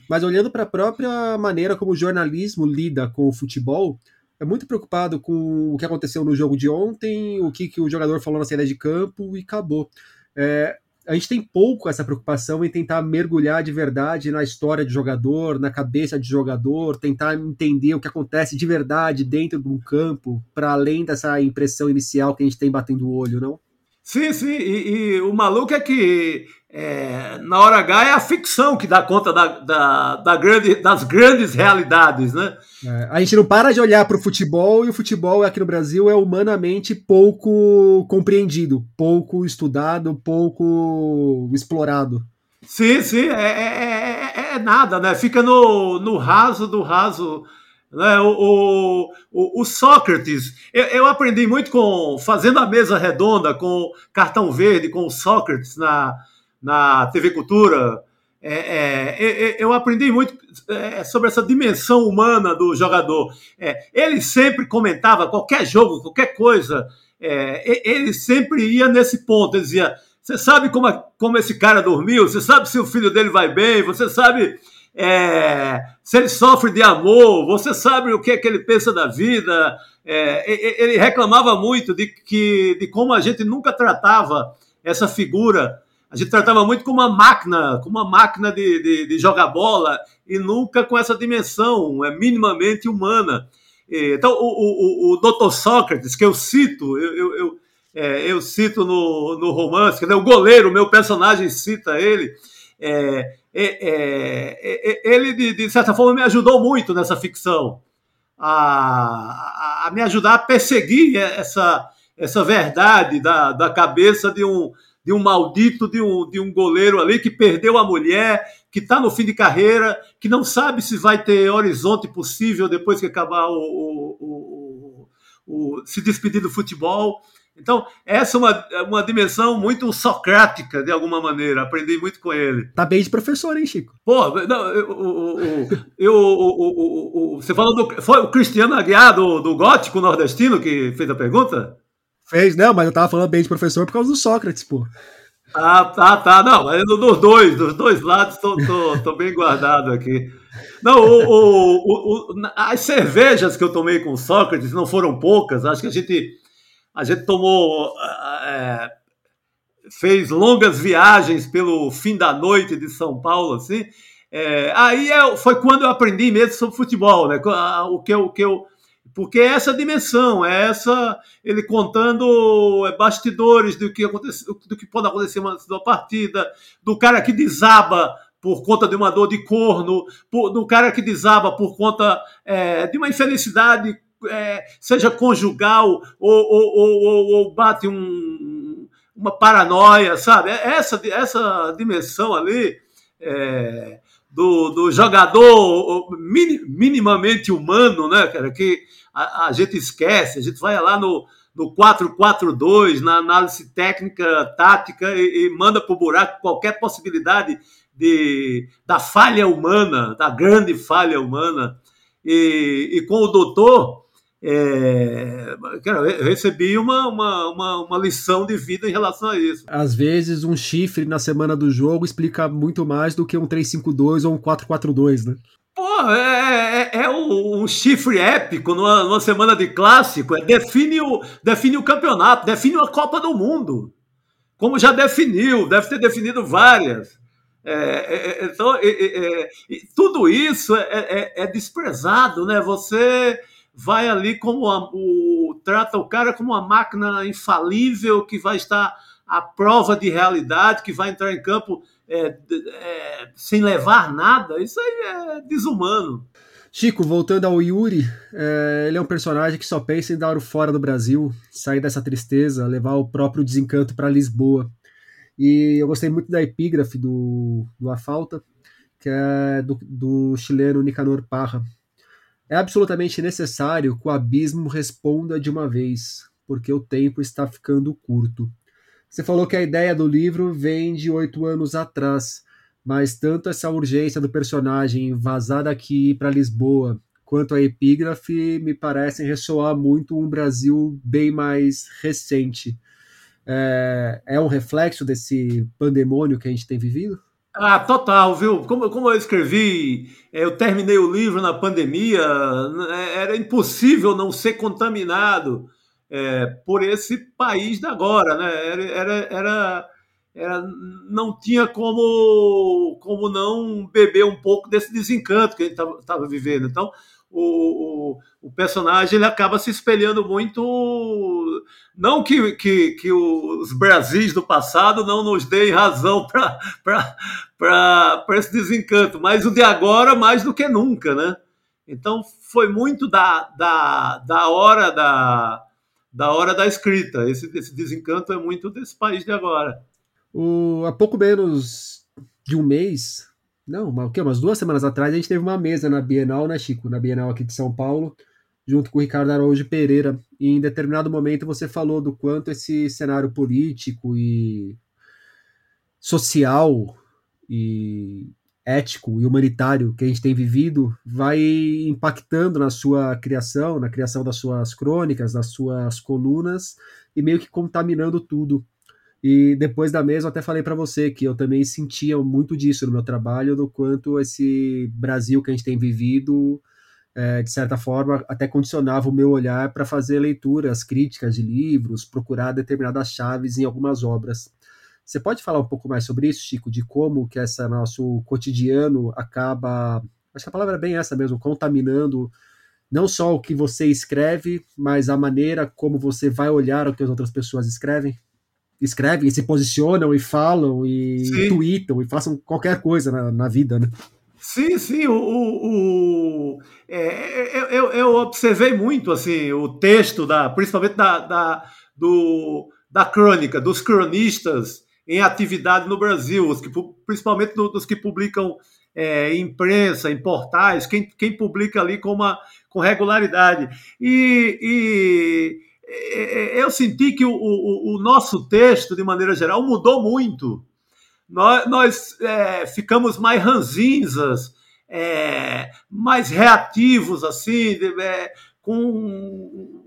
mas olhando para a própria maneira como o jornalismo lida com o futebol, é muito preocupado com o que aconteceu no jogo de ontem, o que, que o jogador falou na saída de campo e acabou. É, a gente tem pouco essa preocupação em tentar mergulhar de verdade na história de jogador, na cabeça de jogador, tentar entender o que acontece de verdade dentro de um campo, para além dessa impressão inicial que a gente tem batendo o olho, não? Sim, sim, e, e o maluco é que é, na hora H é a ficção que dá conta da, da, da grande, das grandes realidades, né? É, a gente não para de olhar para o futebol e o futebol aqui no Brasil é humanamente pouco compreendido, pouco estudado, pouco explorado. Sim, sim, é, é, é, é nada, né? Fica no, no raso do raso né? O, o, o, Sócrates, eu, eu, aprendi muito com fazendo a mesa redonda com cartão verde, com o Sócrates na, na TV Cultura. É, é, é, eu aprendi muito é, sobre essa dimensão humana do jogador. É, ele sempre comentava qualquer jogo, qualquer coisa, é, ele sempre ia nesse ponto. Ele dizia: Você sabe como, como esse cara dormiu? Você sabe se o filho dele vai bem? Você sabe é, se ele sofre de amor, você sabe o que é que ele pensa da vida. É, ele reclamava muito de, que, de como a gente nunca tratava essa figura. A gente tratava muito como uma máquina, como uma máquina de, de, de jogar bola e nunca com essa dimensão é minimamente humana. Então, o, o, o Dr. Sócrates, que eu cito, eu, eu, eu, é, eu cito no, no romance, o goleiro, o meu personagem cita ele, é, é, é, é, ele, de, de, certa forma, me ajudou muito nessa ficção, a, a, a, me ajudar a perseguir essa, essa verdade da, da cabeça de um, de um maldito, de um, de um goleiro ali que perdeu a mulher, que está no fim de carreira, que não sabe se vai ter horizonte possível depois que acabar o, o, o, o se despedir do futebol. Então, essa é uma, é uma dimensão muito socrática, de alguma maneira. Aprendi muito com ele. Tá bem de professor, hein, Chico? Pô, não, eu, eu, eu, você falou do. Foi o Cristiano Aguiar, do, do Gótico Nordestino, que fez a pergunta? Fez, não, mas eu tava falando bem de professor por causa do Sócrates, pô. Ah, tá, tá. Não, mas dos dois, dos dois lados, tô, tô, tô bem guardado aqui. Não, o, o, o, as cervejas que eu tomei com Sócrates não foram poucas. Acho que a gente a gente tomou. É, fez longas viagens pelo fim da noite de São Paulo, assim. É, aí é, foi quando eu aprendi mesmo sobre futebol, né? O que eu, o que eu, porque é essa dimensão, é essa ele contando é, bastidores do que acontece, do que pode acontecer antes da partida, do cara que desaba por conta de uma dor de corno, por, do cara que desaba por conta é, de uma infelicidade é, seja conjugal ou, ou, ou, ou bate um, uma paranoia, sabe? É essa, essa dimensão ali é, do, do jogador minimamente humano, né, cara, que a, a gente esquece, a gente vai lá no, no 4-4-2, na análise técnica, tática, e, e manda para o buraco qualquer possibilidade de, da falha humana, da grande falha humana. E, e com o doutor, é, eu recebi uma, uma, uma, uma, lição de vida em relação a isso. Às vezes, um chifre na semana do jogo explica muito mais do que um 352 ou um 442, né? Pô, é, é, é um, um, chifre épico numa, numa, semana de clássico, é, define, o, define o campeonato, define a Copa do Mundo. como já definiu, deve ter definido várias. É, é, é então, é, tudo isso é, é, desprezado, né? Você vai ali como a, o, trata o cara como uma máquina infalível que vai estar à prova de realidade, que vai entrar em campo é, é, sem levar nada, isso aí é desumano. Chico, voltando ao Yuri, é, ele é um personagem que só pensa em dar o fora do Brasil, sair dessa tristeza, levar o próprio desencanto para Lisboa. E eu gostei muito da epígrafe do, do A Falta, que é do, do chileno Nicanor Parra. É absolutamente necessário que o abismo responda de uma vez, porque o tempo está ficando curto. Você falou que a ideia do livro vem de oito anos atrás, mas tanto essa urgência do personagem vazar daqui para Lisboa, quanto a epígrafe, me parecem ressoar muito um Brasil bem mais recente. É, é um reflexo desse pandemônio que a gente tem vivido? Ah, total, viu? Como, como eu escrevi, eu terminei o livro na pandemia, né, era impossível não ser contaminado é, por esse país da agora, né? Era, era, era, era, não tinha como, como não beber um pouco desse desencanto que a gente estava vivendo. Então, o, o, o, personagem ele acaba se espelhando muito. Não que, que, que os Brasis do passado não nos deem razão para esse desencanto, mas o de agora mais do que nunca, né? Então foi muito da, da, da hora da, da hora da escrita. Esse, esse desencanto é muito desse país de agora. O, há pouco menos de um mês, não, o quê? umas duas semanas atrás, a gente teve uma mesa na Bienal, né, Chico? Na Bienal aqui de São Paulo, junto com o Ricardo Araújo Pereira. E em determinado momento você falou do quanto esse cenário político e social e ético e humanitário que a gente tem vivido vai impactando na sua criação, na criação das suas crônicas, das suas colunas e meio que contaminando tudo. E depois da mesa eu até falei para você que eu também sentia muito disso no meu trabalho, do quanto esse Brasil que a gente tem vivido, é, de certa forma, até condicionava o meu olhar para fazer leituras críticas de livros, procurar determinadas chaves em algumas obras. Você pode falar um pouco mais sobre isso, Chico, de como que esse nosso cotidiano acaba, acho que a palavra é bem essa mesmo, contaminando não só o que você escreve, mas a maneira como você vai olhar o que as outras pessoas escrevem? Escrevem e se posicionam e falam e sim. tweetam e façam qualquer coisa na, na vida, né? Sim, sim, o, o, o é, eu, eu, observei muito assim o texto da, principalmente da, da, do, da crônica, dos cronistas em atividade no Brasil, os que, principalmente dos que publicam é, imprensa, em portais, quem, quem publica ali com, uma, com regularidade. E, e eu senti que o, o, o, nosso texto, de maneira geral, mudou muito. Nós, nós é, ficamos mais ranzinzas, é, mais reativos, assim, é, com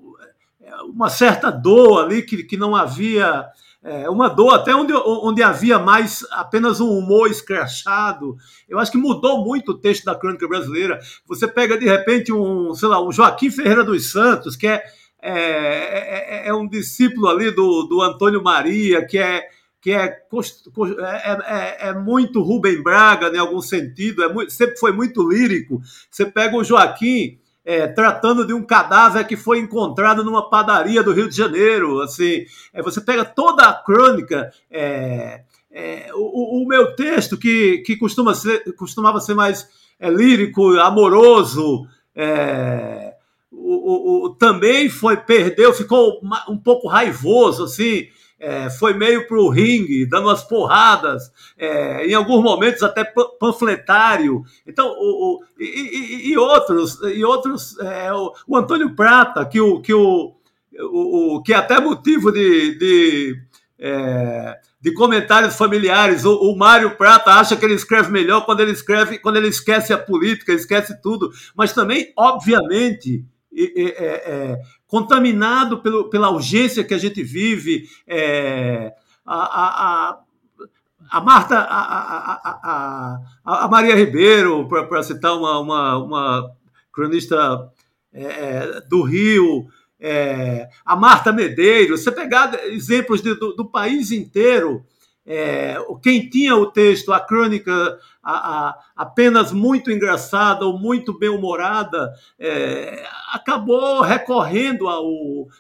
uma certa dor ali que, que não havia é, uma dor até onde, onde havia mais apenas um humor escrachado. Eu acho que mudou muito o texto da crônica brasileira. Você pega de repente um, sei lá, um Joaquim Ferreira dos Santos, que é, é, é, é um discípulo ali do, do Antônio Maria, que é que é, é, é, é, muito Rubem Braga, em algum sentido, é muito, sempre foi muito lírico. Você pega o Joaquim, é, tratando de um cadáver que foi encontrado numa padaria do Rio de Janeiro. Assim, é, você pega toda a crônica. É, é o, o, meu texto, que, que costuma ser, costumava ser mais é, lírico, amoroso, é, o, o, também foi, perdeu, ficou um pouco raivoso, assim, é, foi meio para o ringue, dando umas porradas, é, em alguns momentos até panfletário. Então, o, o e, e, outros, e outros é, o, o, Antônio Prata, que, o, que, o, o, que é até motivo de, de, é, de comentários familiares. O, o Mário Prata acha que ele escreve melhor quando ele escreve, quando ele esquece a política, esquece tudo. Mas também, obviamente, é, é, contaminado pelo, pela urgência que a gente vive. É, a, a, a, Marta, a, a, Maria Ribeiro, para citar uma, uma, uma cronista é, do Rio, é, a Marta Medeiros, você pegar exemplos de, do, do, país inteiro, é, quem tinha o texto, a crônica a, a, apenas muito engraçada ou muito bem-humorada, é, acabou recorrendo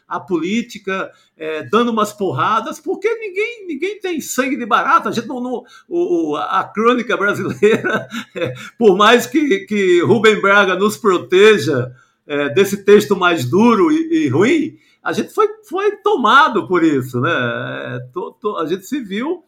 à política, é, dando umas porradas, porque ninguém, ninguém tem sangue de barata. A, gente não, não o, a crônica brasileira, é, por mais que, que Rubem Braga nos proteja é, desse texto mais duro e, e, ruim, a gente foi, foi tomado por isso. Né? É, to, to, a gente se viu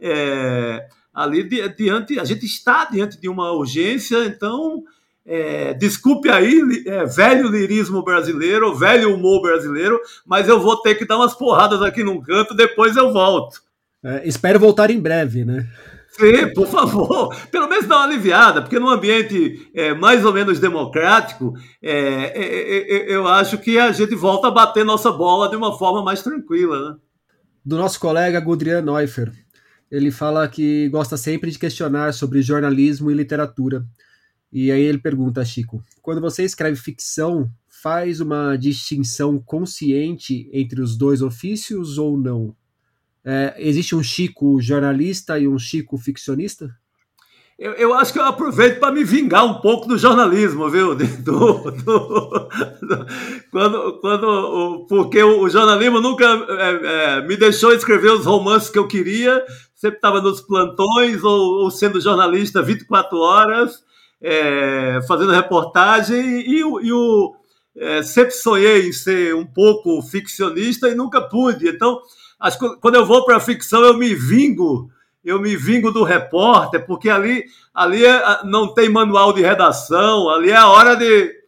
é, ali diante, a gente está diante de uma urgência, então. É, desculpe aí, é, velho lirismo brasileiro, velho humor brasileiro, mas eu vou ter que dar umas porradas aqui num canto, depois eu volto. É, espero voltar em breve, né? Sim, por favor, pelo menos dá uma aliviada, porque num ambiente é, mais ou menos democrático, é, é, é, é, eu acho que a gente volta a bater nossa bola de uma forma mais tranquila. Né? Do nosso colega Gudrian Neufer, ele fala que gosta sempre de questionar sobre jornalismo e literatura. E aí ele pergunta, Chico, quando você escreve ficção, faz uma distinção consciente entre os dois ofícios ou não? É, existe um Chico jornalista e um Chico ficcionista? Eu, eu acho que eu aproveito para me vingar um pouco do jornalismo, viu? Do, do, do, quando, quando, porque o, jornalismo nunca é, é, me deixou escrever os romances que eu queria, sempre estava nos plantões ou, ou, sendo jornalista 24 horas, é, fazendo reportagem, e, e o é, sempre sonhei em ser um pouco ficcionista e nunca pude. Então, que quando eu vou para a ficção, eu me vingo, eu me vingo do repórter, porque ali, ali é, não tem manual de redação, ali é a hora de,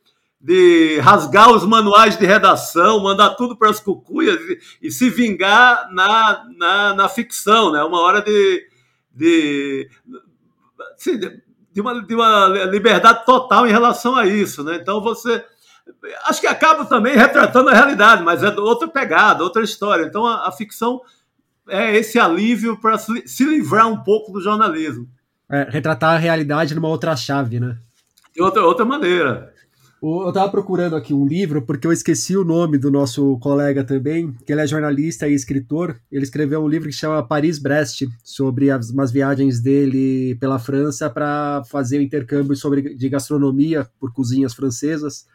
de rasgar os manuais de redação, mandar tudo para as cucuias e, e, se vingar na, na, na, ficção, né? Uma hora de, de, de, uma, de uma liberdade total em relação a isso, né? Então você acho que acaba também retratando a realidade, mas é outra pegada, outra história. Então a, a ficção é esse alívio para se, se, livrar um pouco do jornalismo. É, retratar a realidade numa outra chave, né? De outra, outra maneira. Eu estava procurando aqui um livro, porque eu esqueci o nome do nosso colega também, que ele é jornalista e escritor. Ele escreveu um livro que chama Paris-Brest, sobre as, umas viagens dele pela França para fazer o um intercâmbio sobre, de gastronomia por cozinhas francesas.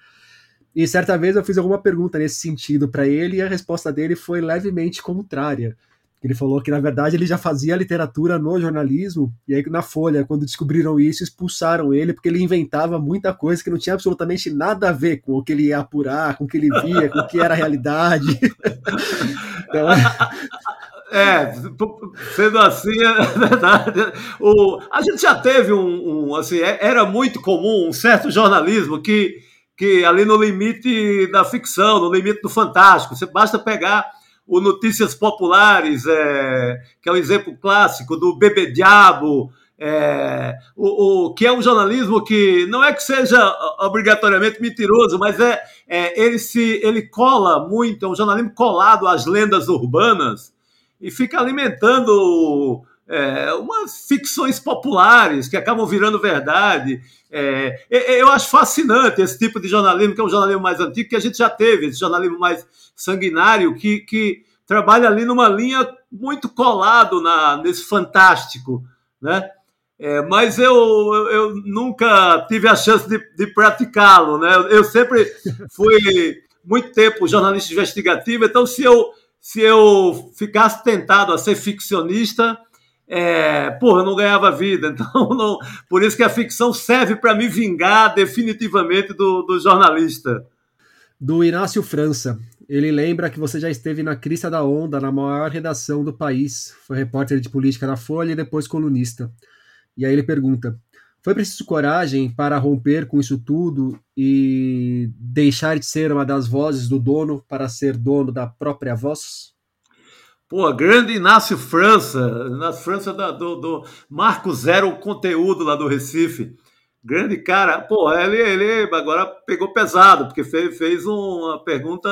E certa vez eu fiz alguma pergunta nesse sentido para ele e a resposta dele foi levemente contrária. Ele falou que, na verdade, ele já fazia literatura no jornalismo, e aí na Folha, quando descobriram isso, expulsaram ele, porque ele inventava muita coisa que não tinha absolutamente nada a ver com o que ele ia apurar, com o que ele via, com o que era a realidade. então, é, sendo assim, é verdade. O, a gente já teve um, um assim, é, era muito comum um certo jornalismo que que ali no limite da ficção, no limite do fantástico. Você basta pegar o Notícias Populares, é, que é um exemplo clássico do Bebê Diabo, é, o, o, que é um jornalismo que não é que seja obrigatoriamente mentiroso, mas é, é, ele se ele cola muito, é um jornalismo colado às lendas urbanas e fica alimentando é, umas ficções populares que acabam virando verdade. É, eu acho fascinante esse tipo de jornalismo, que é um jornalismo mais antigo, que a gente já teve, esse jornalismo mais sanguinário, que, que trabalha ali numa linha muito colado na, nesse fantástico, né? É, mas eu, eu nunca tive a chance de, de praticá-lo, né? Eu sempre fui muito tempo jornalista investigativo, então se eu, se eu ficasse tentado a ser ficcionista, é, porra, não ganhava vida. Então, não, por isso que a ficção serve para me vingar definitivamente do, do jornalista. Do Inácio França. Ele lembra que você já esteve na crista da onda, na maior redação do país. Foi repórter de política na Folha e depois colunista. E aí ele pergunta: foi preciso coragem para romper com isso tudo e deixar de ser uma das vozes do dono para ser dono da própria voz? Pô, grande Inácio França, Inácio França da, do, do Marco Zero Conteúdo lá do Recife. Grande cara. Pô, ele, ele agora pegou pesado, porque fez, fez uma pergunta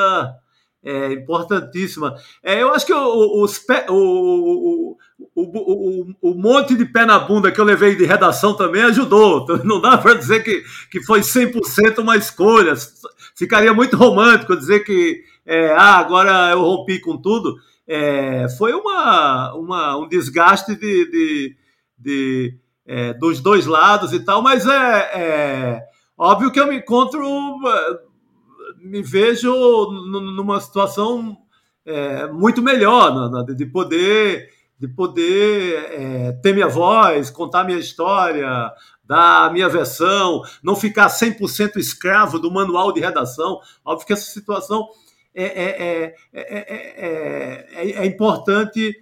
é, importantíssima. É, eu acho que o, o, o, o, monte de pé na bunda que eu levei de redação também ajudou. Não dá para dizer que, que foi 100% uma escolha. Ficaria muito romântico dizer que é, ah, agora eu rompi com tudo. É, foi uma, uma, um desgaste de, de, de é, dos dois lados e tal, mas é, é, óbvio que eu me encontro, me vejo numa situação é, muito melhor, de poder de poder é, ter minha voz, contar minha história, dar minha versão, não ficar 100% escravo do manual de redação. Óbvio que essa situação é, é, é, é importante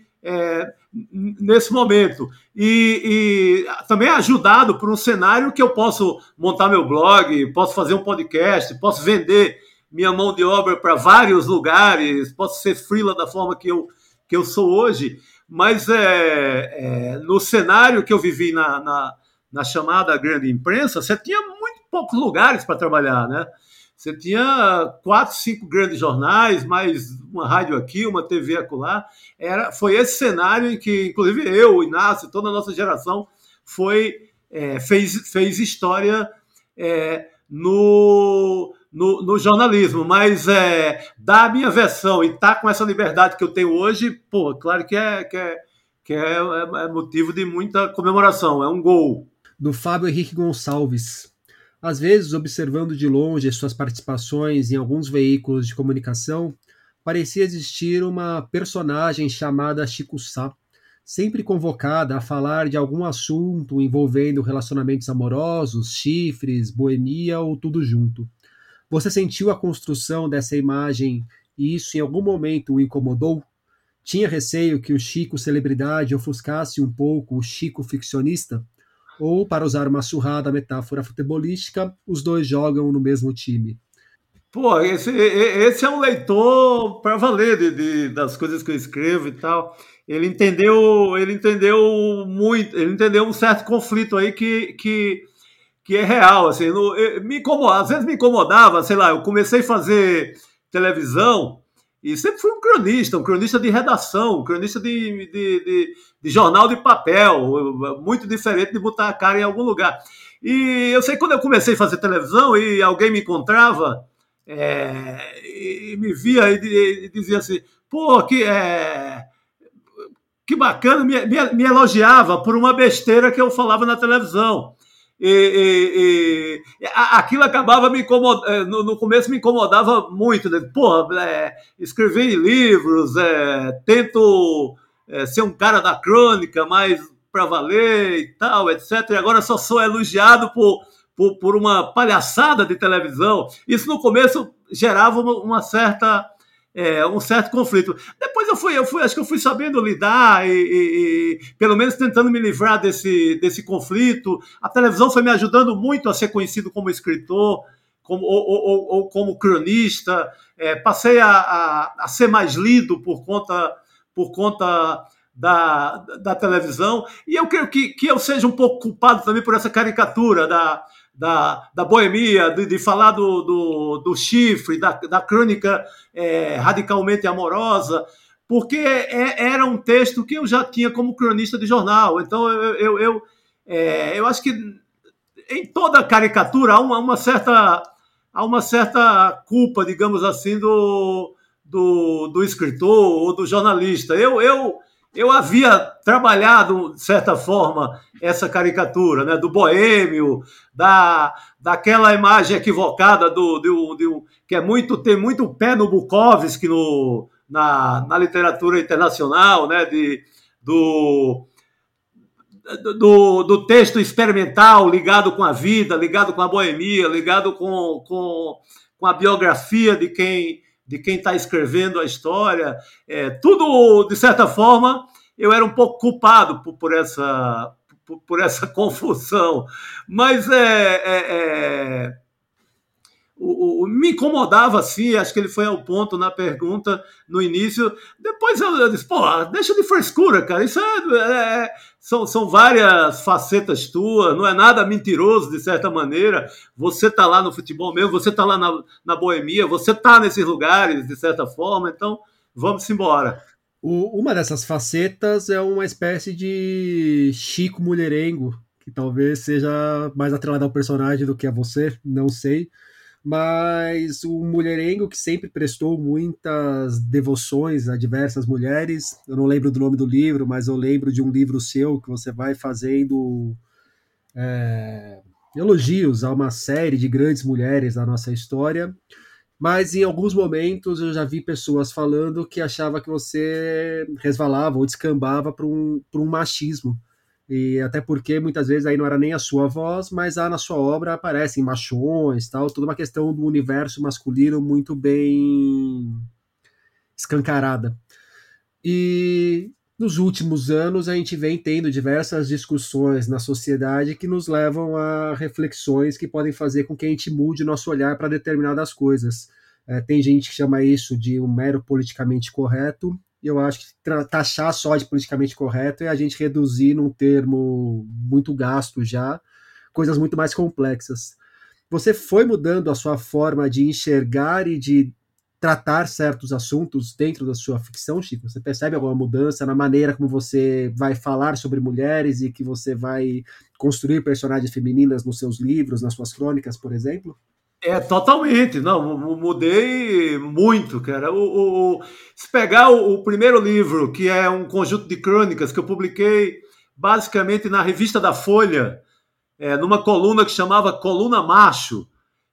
nesse momento. E, e, também ajudado por um cenário que eu posso montar meu blog, posso fazer um podcast, posso vender minha mão de obra para vários lugares, posso ser freela da forma que eu, que eu sou hoje. Mas é, é, no cenário que eu vivi na, na, na, chamada grande imprensa, você tinha muito poucos lugares para trabalhar, né? Você tinha quatro, cinco grandes jornais, mais uma rádio aqui, uma TV acolá. Era, foi esse cenário em que, inclusive, eu, o Inácio, toda a nossa geração foi, é, fez, fez história é, no, no, no jornalismo, mas é, da minha versão e tá com essa liberdade que eu tenho hoje, pô, claro que é, que é, que é, é motivo de muita comemoração, é um gol. Do Fábio Henrique Gonçalves. Às vezes, observando de longe suas participações em alguns veículos de comunicação, parecia existir uma personagem chamada Chico Sá, sempre convocada a falar de algum assunto envolvendo relacionamentos amorosos, chifres, boemia ou tudo junto. Você sentiu a construção dessa imagem e isso em algum momento o incomodou? Tinha receio que o Chico celebridade ofuscasse um pouco o Chico ficcionista? Ou, para usar uma surrada metáfora futebolística, os dois jogam no mesmo time? Pô, esse, esse é um leitor para valer de, de, das coisas que eu escrevo e tal. Ele entendeu, ele entendeu muito, ele entendeu um certo conflito aí que, que que é real, assim, no, me incomoda, às vezes me incomodava, sei lá, eu comecei a fazer televisão e sempre fui um cronista, um cronista de redação, um cronista de, de, de, de jornal de papel, muito diferente de botar a cara em algum lugar. E eu sei quando eu comecei a fazer televisão e alguém me encontrava é, e me via e, e, dizia assim, pô, que, é, que bacana, me, me, me elogiava por uma besteira que eu falava na televisão e, e, e, aquilo acabava me incomodando, é, no, começo me incomodava muito, né? Porra, é, escrevi livros, é, tento é, ser um cara da crônica, mais para valer e tal, etc. E agora só sou elogiado por, por, por, uma palhaçada de televisão. Isso no começo gerava uma, uma certa é, um certo conflito. Depois eu fui, eu fui, acho que eu fui sabendo lidar e, e, e, pelo menos tentando me livrar desse, desse conflito. A televisão foi me ajudando muito a ser conhecido como escritor, como, ou, ou, ou como cronista. É, passei a, a, a, ser mais lido por conta, por conta da, da televisão. E eu creio que, que eu seja um pouco culpado também por essa caricatura da, da, da boemia, de, de falar do, do, do, chifre, da, da crônica é, radicalmente amorosa, porque é, era um texto que eu já tinha como cronista de jornal. Então, eu, eu, eu, é, eu acho que em toda caricatura há uma, uma, certa, há uma certa culpa, digamos assim, do, do, do escritor ou do jornalista. Eu, eu, eu havia trabalhado, de certa forma, essa caricatura, né, do boêmio, da, daquela imagem equivocada do, do, que é muito tem muito pé no Bukowski no, na, na literatura internacional, né, de, do, do, do texto experimental ligado com a vida, ligado com a boemia, ligado com, com, com a biografia de quem de quem está escrevendo a história, é, tudo, de certa forma, eu era um pouco culpado por, por essa, por, por, essa confusão. Mas é, é, é o, o, me incomodava assim, acho que ele foi ao ponto na pergunta no início. Depois eu, eu disse, pô, deixa de frescura, cara. Isso é, é, são, são várias facetas tuas, não é nada mentiroso de certa maneira. Você tá lá no futebol mesmo, você tá lá na, na boemia, você tá nesses lugares de certa forma, então vamos embora. O, uma dessas facetas é uma espécie de Chico mulherengo, que talvez seja mais atrelado ao personagem do que a você, não sei mas o mulherengo que sempre prestou muitas devoções a diversas mulheres. Eu não lembro do nome do livro, mas eu lembro de um livro seu que você vai fazendo é, elogios a uma série de grandes mulheres da nossa história. Mas em alguns momentos eu já vi pessoas falando que achava que você resvalava ou descambava para um, um machismo e até porque muitas vezes aí não era nem a sua voz, mas lá na sua obra aparecem machões, tal, toda uma questão do universo masculino muito bem escancarada. E nos últimos anos a gente vem tendo diversas discussões na sociedade que nos levam a reflexões que podem fazer com que a gente mude nosso olhar para determinadas coisas. É, tem gente que chama isso de um mero politicamente correto, e eu acho que taxar só de politicamente correto é a gente reduzir num termo muito gasto já, coisas muito mais complexas. Você foi mudando a sua forma de enxergar e de tratar certos assuntos dentro da sua ficção, Chico? Você percebe alguma mudança na maneira como você vai falar sobre mulheres e que você vai construir personagens femininas nos seus livros, nas suas crônicas, por exemplo? É, totalmente. Não, mudei muito, cara. O, o se pegar o, o, primeiro livro, que é um conjunto de crônicas que eu publiquei basicamente na revista da Folha, é, numa coluna que chamava Coluna Macho,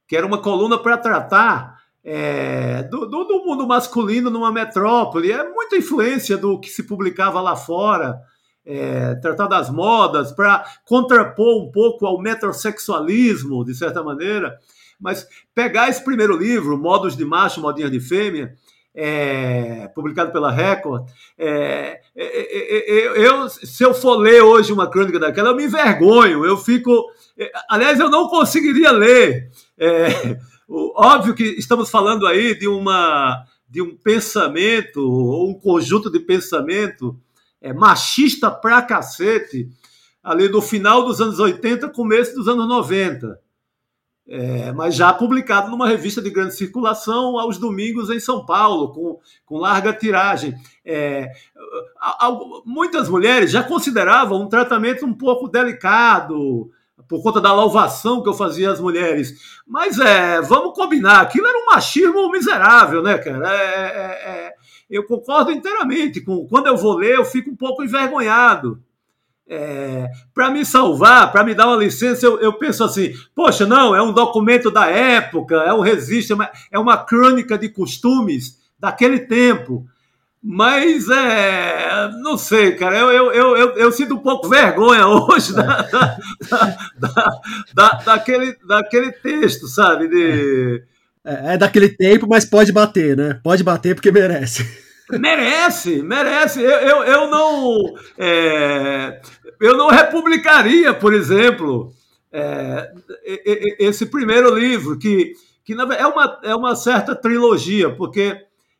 que era uma coluna para tratar é, do, do, do, mundo masculino numa metrópole. É muita influência do que se publicava lá fora. É, tratar das modas, para contrapor um pouco ao metrosexualismo, de certa maneira. Mas pegar esse primeiro livro, Modos de Macho, Modinhas de Fêmea, é, publicado pela Record, é, é, é, é eu, se eu for ler hoje uma crônica daquela, eu me envergonho, eu fico. É, aliás, eu não conseguiria ler. óbvio que estamos falando aí de, uma, de um pensamento, ou um conjunto de pensamento machista pra cacete, ali no final dos anos 80, começo dos anos 90 é, mas já publicado numa revista de grande circulação aos domingos em São Paulo, com, com larga tiragem. É, muitas mulheres já consideravam um tratamento um pouco delicado, por conta da louvação que eu fazia às mulheres. Mas é, vamos combinar, aquilo era um machismo miserável, né, cara? É, é, é eu concordo inteiramente com. Quando eu vou ler, eu fico um pouco envergonhado é, para me salvar, para me dar uma licença, eu, eu, penso assim: poxa, não, é um documento da época, é um registro, é uma crônica de costumes daquele tempo. Mas é. Não sei, cara. Eu, eu, eu, eu, sinto um pouco vergonha hoje da, da, da, da, daquele, daquele texto, sabe? De... É, é daquele tempo, mas pode bater, né? Pode bater porque merece. Merece, merece. Eu, eu, eu não. É, eu não republicaria, por exemplo, é, esse primeiro livro, que, que é, uma, é uma certa trilogia, porque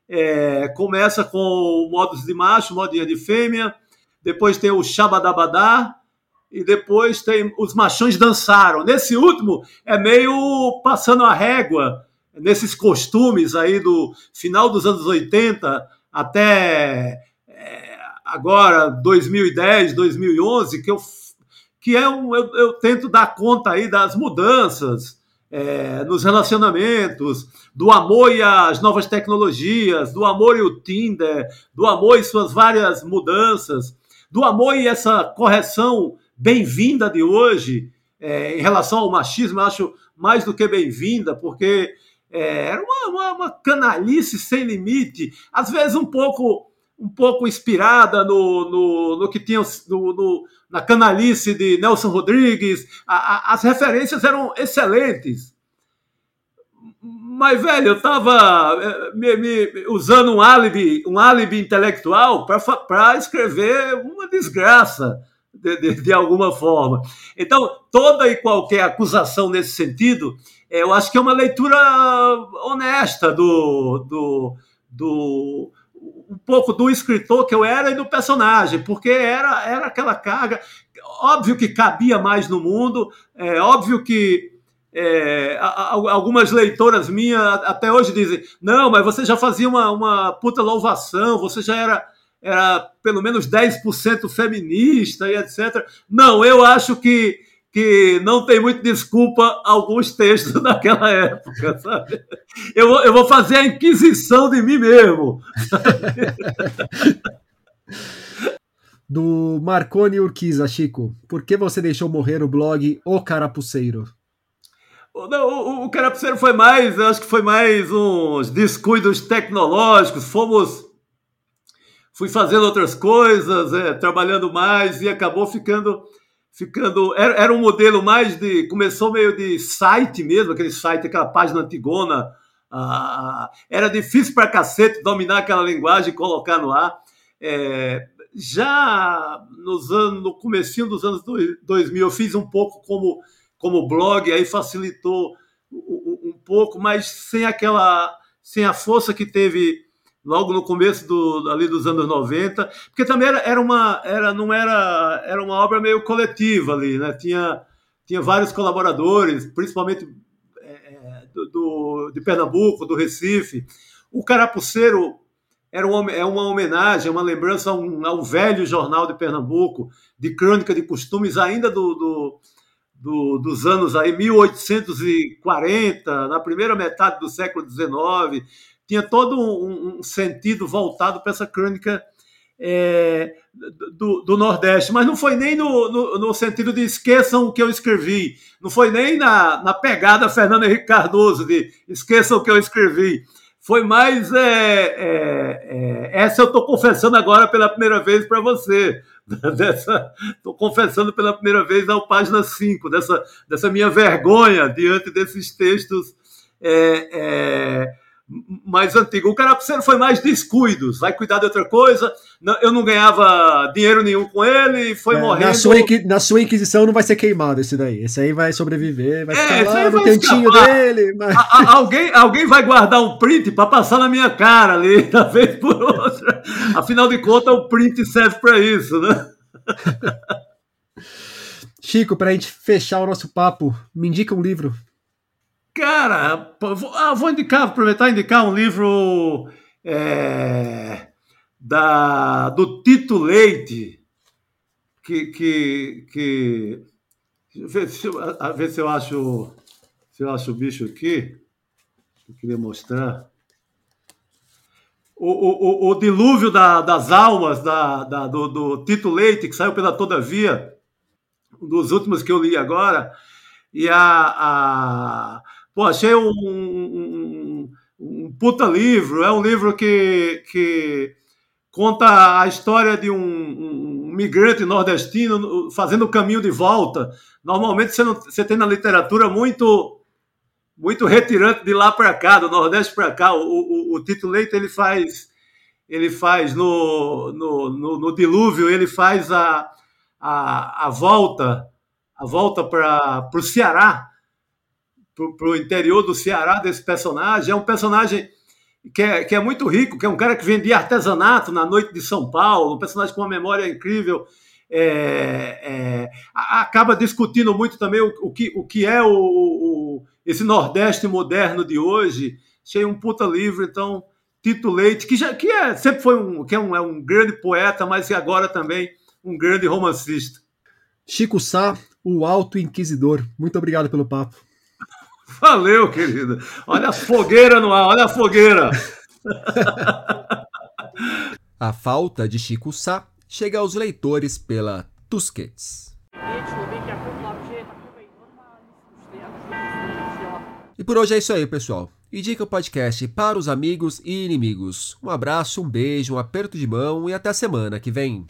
é, começa com modos de macho, modinha de fêmea, depois tem o Shabadabadá, e depois tem os machões dançaram. Nesse último é meio passando a régua nesses costumes aí do final dos anos 80 até é, agora 2010, 2011, que eu que é um eu, eu tento dar conta aí das mudanças é, nos relacionamentos, do amor e as novas tecnologias, do amor e o Tinder, do amor e suas várias mudanças, do amor e essa correção bem-vinda de hoje é, em relação ao machismo, eu acho mais do que bem-vinda, porque é, era uma, uma, uma, canalice sem limite, às vezes um pouco um pouco inspirada no, no, no que tinha no, no, na canalice de Nelson Rodrigues. A, a, as referências eram excelentes. Mas, velho, eu estava é, me, me, usando um álibi, um álibi intelectual para escrever uma desgraça, de, de, de alguma forma. Então, toda e qualquer acusação nesse sentido eu acho que é uma leitura honesta do, do, do um pouco do escritor que eu era e do personagem, porque era, era aquela carga. Óbvio que cabia mais no mundo, é óbvio que é, algumas leitoras minhas até hoje dizem: não, mas você já fazia uma, uma puta louvação, você já era, era pelo menos 10% feminista e etc. Não, eu acho que que não tem muita desculpa alguns textos daquela época, sabe? Eu vou, eu vou fazer a inquisição de mim mesmo. Do Marconi Urquiza, Chico, por que você deixou morrer o blog O Carapuceiro? Não, o, o Carapuceiro foi mais, acho que foi mais uns descuidos tecnológicos, fomos fui fazendo outras coisas, é, trabalhando mais e acabou ficando ficando era, era um modelo mais de começou meio de site mesmo, aquele site, aquela página antigona, ah, era difícil para cacete dominar aquela linguagem e colocar no ar. É, já nos anos, no comecinho dos anos 2000, eu fiz um pouco como como blog, aí facilitou um, um pouco, mas sem aquela sem a força que teve logo no começo do, ali dos anos 90, porque também era, era uma era não era era uma obra meio coletiva ali, né? Tinha tinha vários colaboradores, principalmente é, é do, do, de Pernambuco, do Recife. O Carapuceiro era uma, é uma homenagem, uma lembrança a um, a um, velho jornal de Pernambuco, de crônica de costumes ainda do, do, do, dos anos aí 1840, na primeira metade do século XIX, tinha todo um, um sentido voltado para essa crônica é, do, do, Nordeste, mas não foi nem no, no, no, sentido de esqueçam o que eu escrevi, não foi nem na, na pegada Fernando Henrique Cardoso de esqueçam o que eu escrevi. Foi mais. É, é, é essa eu estou confessando agora pela primeira vez para você. Estou confessando pela primeira vez na página 5, dessa, dessa minha vergonha diante desses textos é, é, mais antigo. O Carapuceiro foi mais descuidos, vai cuidar de outra coisa. Eu não ganhava dinheiro nenhum com ele, foi é, morrendo. Na sua, na sua Inquisição não vai ser queimado esse daí. Esse aí vai sobreviver, vai é, ficar lá no cantinho dele. Mas... A, a, alguém, alguém vai guardar um print para passar na minha cara ali, da vez por outra. Afinal de contas, o print serve para isso, né? Chico, para a gente fechar o nosso papo, me indica um livro. Cara, vou, ah, vou indicar, aproveitar e indicar um livro é, da, do Tito Leite, que. que, que ver se, eu, ver se eu acho se eu acho o bicho aqui. Eu queria mostrar. O, o, o, Dilúvio da, das Almas, da, da do, do, Tito Leite, que saiu pela Todavia, um dos últimos que eu li agora, e a, a Pô, achei um, um, um, puta livro. É um livro que, que conta a história de um, um, migrante nordestino fazendo o caminho de volta. Normalmente você, não, você tem na literatura muito muito retirante de lá para cá, do Nordeste para cá. O, o, o, Tito Leite ele faz ele faz no, no, no, no dilúvio ele faz a, a, a volta a volta para o Ceará para o interior do Ceará desse personagem. É um personagem que é, que é muito rico, que é um cara que vendia artesanato na noite de São Paulo, um personagem com uma memória incrível. É, é, acaba discutindo muito também o, o, que, o que é o, o, esse Nordeste moderno de hoje. Achei um puta livro, então, Tito Leite, que, já, que é, sempre foi um, que é um, é um grande poeta, mas agora também um grande romancista. Chico Sá, o Alto Inquisidor. Muito obrigado pelo papo. Valeu, querida. Olha a fogueira no ar, olha a fogueira. a falta de Chico Sá chega aos leitores pela Tusquets. E por hoje é isso aí, pessoal. Indica o podcast para os amigos e inimigos. Um abraço, um beijo, um aperto de mão e até a semana que vem.